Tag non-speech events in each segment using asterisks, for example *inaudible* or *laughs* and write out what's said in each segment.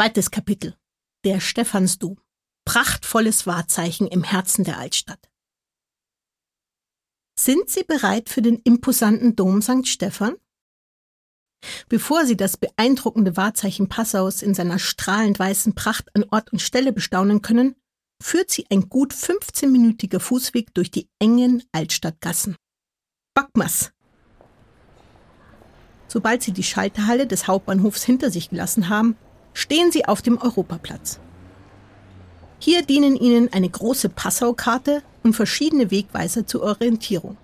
Zweites Kapitel. Der Stephansdom. Prachtvolles Wahrzeichen im Herzen der Altstadt. Sind Sie bereit für den imposanten Dom St. Stephan? Bevor Sie das beeindruckende Wahrzeichen Passaus in seiner strahlend weißen Pracht an Ort und Stelle bestaunen können, führt Sie ein gut 15-minütiger Fußweg durch die engen Altstadtgassen. Backmas! Sobald Sie die Schalterhalle des Hauptbahnhofs hinter sich gelassen haben, stehen Sie auf dem Europaplatz. Hier dienen Ihnen eine große Passaukarte und verschiedene Wegweiser zur Orientierung.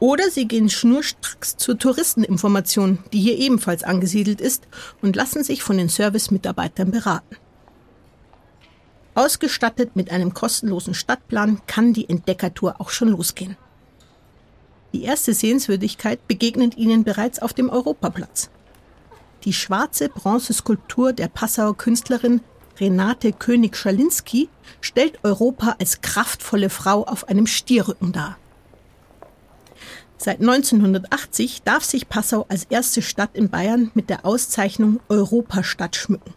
Oder Sie gehen schnurstracks zur Touristeninformation, die hier ebenfalls angesiedelt ist, und lassen sich von den Servicemitarbeitern beraten. Ausgestattet mit einem kostenlosen Stadtplan kann die Entdeckertour auch schon losgehen. Die erste Sehenswürdigkeit begegnet Ihnen bereits auf dem Europaplatz. Die schwarze Bronzeskulptur der Passauer Künstlerin Renate König-Schalinski stellt Europa als kraftvolle Frau auf einem Stierrücken dar. Seit 1980 darf sich Passau als erste Stadt in Bayern mit der Auszeichnung Europastadt schmücken.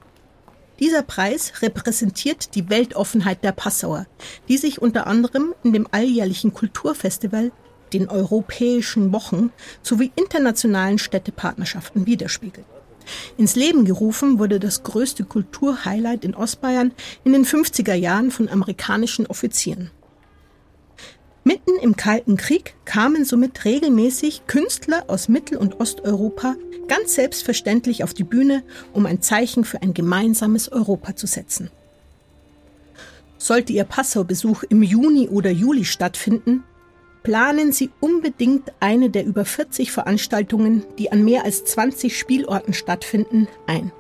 Dieser Preis repräsentiert die Weltoffenheit der Passauer, die sich unter anderem in dem alljährlichen Kulturfestival, den Europäischen Wochen sowie internationalen Städtepartnerschaften widerspiegelt. Ins Leben gerufen wurde das größte Kulturhighlight in Ostbayern in den 50er Jahren von amerikanischen Offizieren. Mitten im Kalten Krieg kamen somit regelmäßig Künstler aus Mittel- und Osteuropa ganz selbstverständlich auf die Bühne, um ein Zeichen für ein gemeinsames Europa zu setzen. Sollte Ihr Passau-Besuch im Juni oder Juli stattfinden, planen Sie unbedingt eine der über 40 Veranstaltungen, die an mehr als 20 Spielorten stattfinden, ein.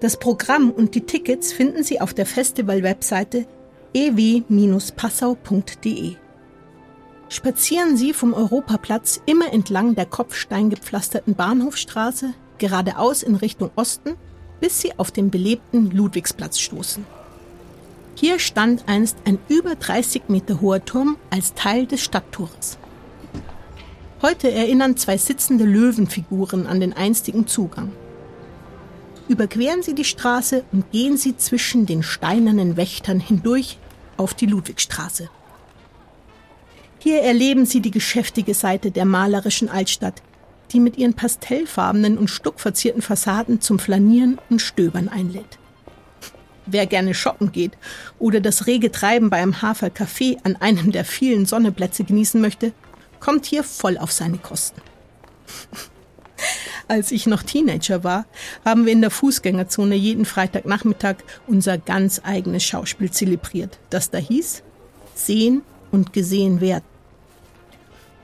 Das Programm und die Tickets finden Sie auf der Festival-Webseite ew-passau.de. Spazieren Sie vom Europaplatz immer entlang der kopfsteingepflasterten Bahnhofstraße geradeaus in Richtung Osten, bis Sie auf den belebten Ludwigsplatz stoßen. Hier stand einst ein über 30 Meter hoher Turm als Teil des Stadttores. Heute erinnern zwei sitzende Löwenfiguren an den einstigen Zugang. Überqueren Sie die Straße und gehen Sie zwischen den steinernen Wächtern hindurch auf die Ludwigstraße. Hier erleben Sie die geschäftige Seite der malerischen Altstadt, die mit ihren pastellfarbenen und stuckverzierten Fassaden zum Flanieren und Stöbern einlädt. Wer gerne shoppen geht oder das rege Treiben beim Hafer Café an einem der vielen Sonneplätze genießen möchte, kommt hier voll auf seine Kosten. *laughs* Als ich noch Teenager war, haben wir in der Fußgängerzone jeden Freitagnachmittag unser ganz eigenes Schauspiel zelebriert, das da hieß Sehen und gesehen werden.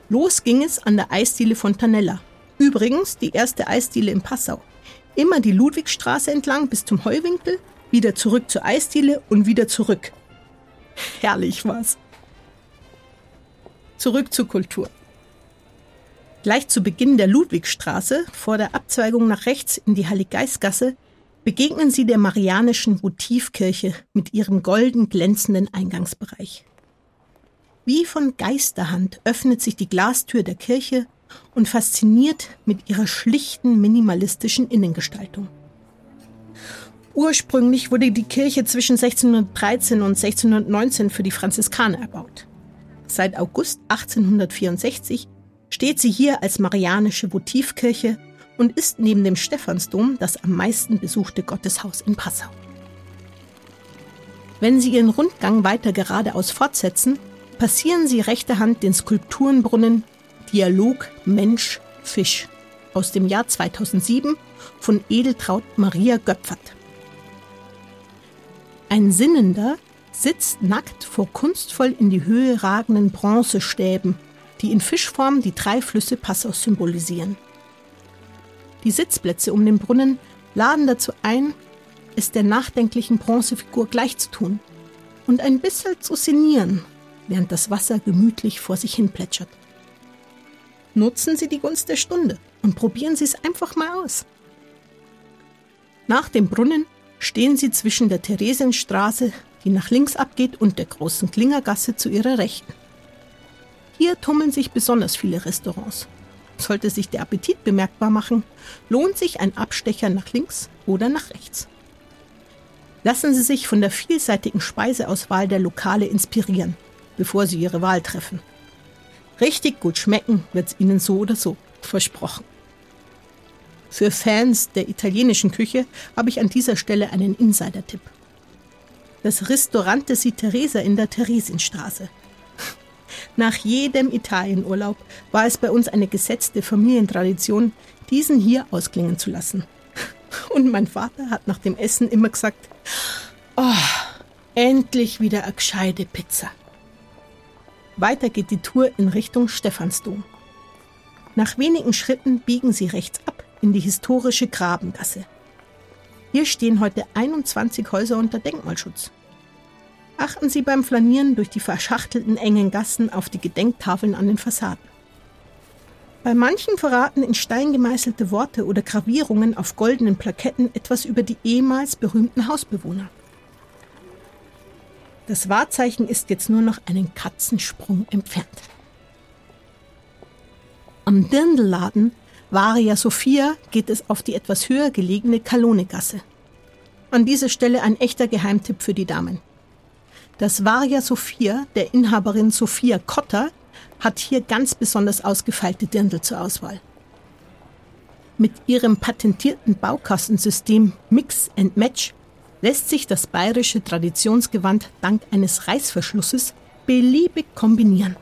Los ging es an der Eisdiele Fontanella. Übrigens die erste Eisdiele in Passau. Immer die Ludwigstraße entlang bis zum Heuwinkel wieder zurück zur Eisdiele und wieder zurück. Herrlich was. Zurück zur Kultur. Gleich zu Beginn der Ludwigstraße, vor der Abzweigung nach rechts in die Heiliggeistgasse, begegnen Sie der Marianischen Votivkirche mit ihrem golden glänzenden Eingangsbereich. Wie von Geisterhand öffnet sich die Glastür der Kirche und fasziniert mit ihrer schlichten minimalistischen Innengestaltung. Ursprünglich wurde die Kirche zwischen 1613 und 1619 für die Franziskaner erbaut. Seit August 1864 steht sie hier als Marianische Votivkirche und ist neben dem Stephansdom das am meisten besuchte Gotteshaus in Passau. Wenn Sie Ihren Rundgang weiter geradeaus fortsetzen, passieren Sie rechter Hand den Skulpturenbrunnen Dialog Mensch Fisch aus dem Jahr 2007 von Edeltraut Maria Göpfert. Ein Sinnender sitzt nackt vor kunstvoll in die Höhe ragenden Bronzestäben, die in Fischform die drei Flüsse Passaus symbolisieren. Die Sitzplätze um den Brunnen laden dazu ein, es der nachdenklichen Bronzefigur gleichzutun und ein bisschen zu sinnieren, während das Wasser gemütlich vor sich hin plätschert. Nutzen Sie die Gunst der Stunde und probieren Sie es einfach mal aus. Nach dem Brunnen stehen sie zwischen der Theresienstraße, die nach links abgeht, und der großen Klingergasse zu ihrer Rechten. Hier tummeln sich besonders viele Restaurants. sollte sich der Appetit bemerkbar machen, lohnt sich ein Abstecher nach links oder nach rechts. Lassen Sie sich von der vielseitigen Speiseauswahl der Lokale inspirieren, bevor Sie Ihre Wahl treffen. Richtig gut schmecken wird's Ihnen so oder so, versprochen. Für Fans der italienischen Küche habe ich an dieser Stelle einen Insider-Tipp. Das Ristorante Si Teresa in der Theresienstraße. Nach jedem Italienurlaub war es bei uns eine gesetzte Familientradition, diesen hier ausklingen zu lassen. Und mein Vater hat nach dem Essen immer gesagt, oh, endlich wieder eine gescheite Pizza. Weiter geht die Tour in Richtung Stephansdom. Nach wenigen Schritten biegen sie rechts ab in die historische Grabengasse. Hier stehen heute 21 Häuser unter Denkmalschutz. Achten Sie beim Flanieren durch die verschachtelten engen Gassen auf die Gedenktafeln an den Fassaden. Bei manchen verraten in Stein gemeißelte Worte oder Gravierungen auf goldenen Plaketten etwas über die ehemals berühmten Hausbewohner. Das Wahrzeichen ist jetzt nur noch einen Katzensprung entfernt. Am Dirndlladen Varia Sophia geht es auf die etwas höher gelegene Kalonegasse. An dieser Stelle ein echter Geheimtipp für die Damen. Das Varia Sophia der Inhaberin Sophia Kotter hat hier ganz besonders ausgefeilte Dirndl zur Auswahl. Mit ihrem patentierten Baukastensystem Mix and Match lässt sich das bayerische Traditionsgewand dank eines Reißverschlusses beliebig kombinieren.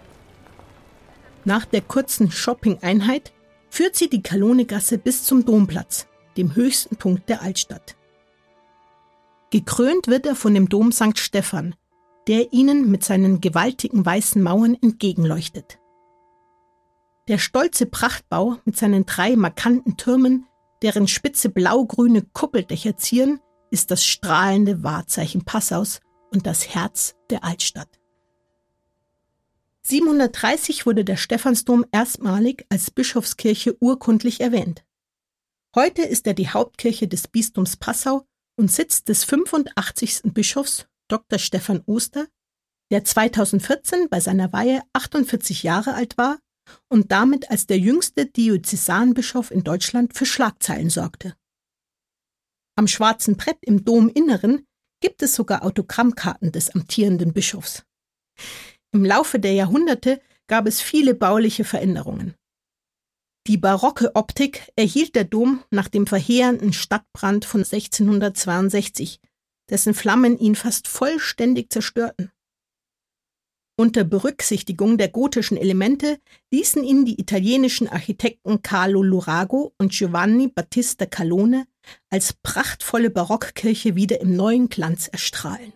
Nach der kurzen Shopping-Einheit führt sie die Kalonegasse bis zum Domplatz, dem höchsten Punkt der Altstadt. Gekrönt wird er von dem Dom St. Stephan, der ihnen mit seinen gewaltigen weißen Mauern entgegenleuchtet. Der stolze Prachtbau mit seinen drei markanten Türmen, deren spitze blaugrüne Kuppeldächer zieren, ist das strahlende Wahrzeichen Passaus und das Herz der Altstadt. 730 wurde der Stephansdom erstmalig als Bischofskirche urkundlich erwähnt. Heute ist er die Hauptkirche des Bistums Passau und Sitz des 85. Bischofs Dr. Stefan Oster, der 2014 bei seiner Weihe 48 Jahre alt war und damit als der jüngste Diözesanbischof in Deutschland für Schlagzeilen sorgte. Am schwarzen Brett im Dominneren gibt es sogar Autogrammkarten des amtierenden Bischofs. Im Laufe der Jahrhunderte gab es viele bauliche Veränderungen. Die barocke Optik erhielt der Dom nach dem verheerenden Stadtbrand von 1662, dessen Flammen ihn fast vollständig zerstörten. Unter Berücksichtigung der gotischen Elemente ließen ihn die italienischen Architekten Carlo Lurago und Giovanni Battista Calone als prachtvolle Barockkirche wieder im neuen Glanz erstrahlen.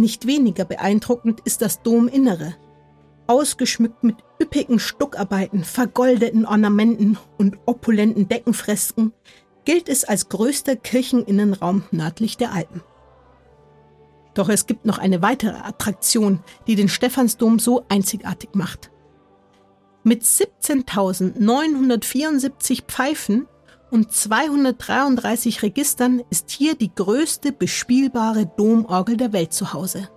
Nicht weniger beeindruckend ist das Dominnere, ausgeschmückt mit üppigen Stuckarbeiten, vergoldeten Ornamenten und opulenten Deckenfresken, gilt es als größter Kircheninnenraum nördlich der Alpen. Doch es gibt noch eine weitere Attraktion, die den Stephansdom so einzigartig macht. Mit 17.974 Pfeifen und 233 Registern ist hier die größte bespielbare Domorgel der Welt zu Hause.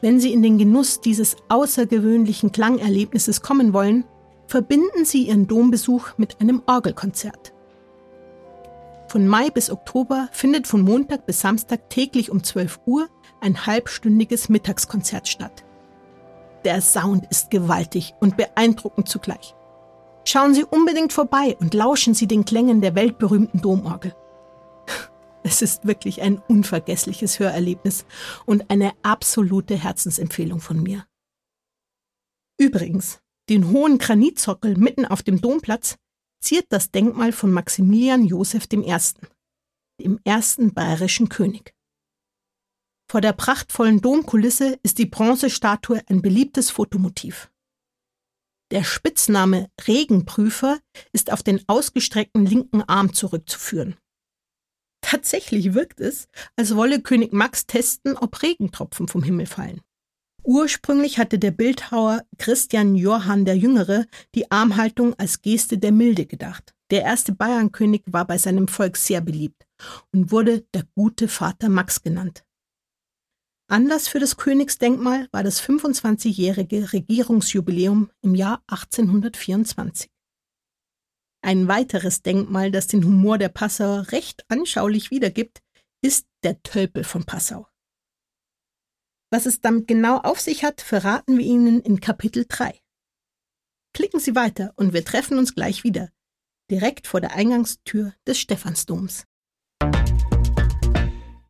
Wenn Sie in den Genuss dieses außergewöhnlichen Klangerlebnisses kommen wollen, verbinden Sie Ihren Dombesuch mit einem Orgelkonzert. Von Mai bis Oktober findet von Montag bis Samstag täglich um 12 Uhr ein halbstündiges Mittagskonzert statt. Der Sound ist gewaltig und beeindruckend zugleich. Schauen Sie unbedingt vorbei und lauschen Sie den Klängen der weltberühmten Domorgel. *laughs* Es ist wirklich ein unvergessliches Hörerlebnis und eine absolute Herzensempfehlung von mir. Übrigens, den hohen Granitzockel mitten auf dem Domplatz ziert das Denkmal von Maximilian Joseph I., dem ersten bayerischen König. Vor der prachtvollen Domkulisse ist die Bronzestatue ein beliebtes Fotomotiv. Der Spitzname Regenprüfer ist auf den ausgestreckten linken Arm zurückzuführen. Tatsächlich wirkt es, als wolle König Max testen, ob Regentropfen vom Himmel fallen. Ursprünglich hatte der Bildhauer Christian Johann der Jüngere die Armhaltung als Geste der Milde gedacht. Der erste Bayernkönig war bei seinem Volk sehr beliebt und wurde der gute Vater Max genannt. Anlass für das Königsdenkmal war das 25-jährige Regierungsjubiläum im Jahr 1824. Ein weiteres Denkmal, das den Humor der Passauer recht anschaulich wiedergibt, ist der Tölpel von Passau. Was es damit genau auf sich hat, verraten wir Ihnen in Kapitel 3. Klicken Sie weiter und wir treffen uns gleich wieder, direkt vor der Eingangstür des Stephansdoms.